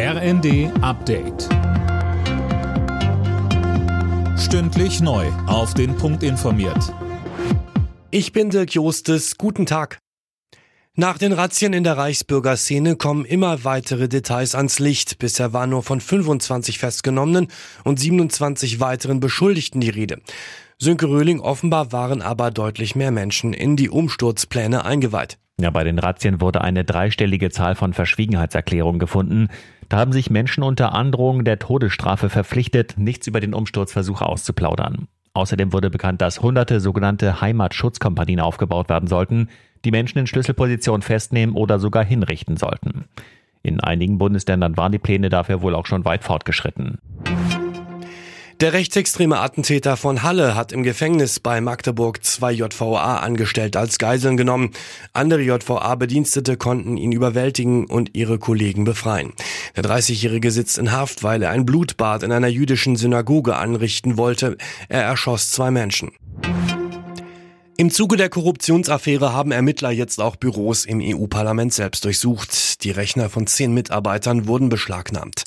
RND Update. Stündlich neu. Auf den Punkt informiert. Ich bin Dirk Jostes. Guten Tag. Nach den Razzien in der Reichsbürgerszene kommen immer weitere Details ans Licht. Bisher war nur von 25 Festgenommenen und 27 weiteren Beschuldigten die Rede. Sönke Röhling offenbar waren aber deutlich mehr Menschen in die Umsturzpläne eingeweiht. Ja, bei den Razzien wurde eine dreistellige Zahl von Verschwiegenheitserklärungen gefunden. Da haben sich Menschen unter Androhung der Todesstrafe verpflichtet, nichts über den Umsturzversuch auszuplaudern. Außerdem wurde bekannt, dass hunderte sogenannte Heimatschutzkompanien aufgebaut werden sollten, die Menschen in Schlüsselpositionen festnehmen oder sogar hinrichten sollten. In einigen Bundesländern waren die Pläne dafür wohl auch schon weit fortgeschritten. Der rechtsextreme Attentäter von Halle hat im Gefängnis bei Magdeburg zwei JVA angestellt als Geiseln genommen. Andere JVA-Bedienstete konnten ihn überwältigen und ihre Kollegen befreien. Der 30-Jährige sitzt in Haft, weil er ein Blutbad in einer jüdischen Synagoge anrichten wollte. Er erschoss zwei Menschen. Im Zuge der Korruptionsaffäre haben Ermittler jetzt auch Büros im EU-Parlament selbst durchsucht. Die Rechner von zehn Mitarbeitern wurden beschlagnahmt.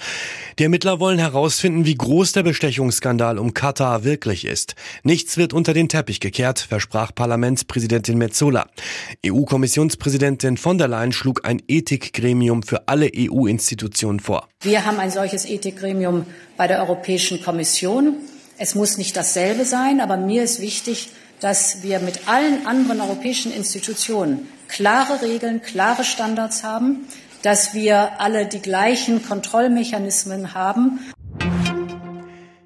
Die Ermittler wollen herausfinden, wie groß der Bestechungsskandal um Katar wirklich ist. Nichts wird unter den Teppich gekehrt, versprach Parlamentspräsidentin Metzola. EU-Kommissionspräsidentin von der Leyen schlug ein Ethikgremium für alle EU-Institutionen vor. Wir haben ein solches Ethikgremium bei der Europäischen Kommission. Es muss nicht dasselbe sein, aber mir ist wichtig, dass wir mit allen anderen europäischen Institutionen klare Regeln, klare Standards haben, dass wir alle die gleichen Kontrollmechanismen haben.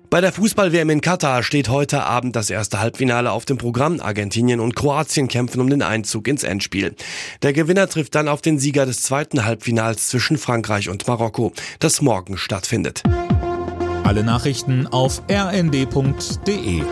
Bei der Fußball-WM in Katar steht heute Abend das erste Halbfinale auf dem Programm. Argentinien und Kroatien kämpfen um den Einzug ins Endspiel. Der Gewinner trifft dann auf den Sieger des zweiten Halbfinals zwischen Frankreich und Marokko, das morgen stattfindet. Alle Nachrichten auf rnd.de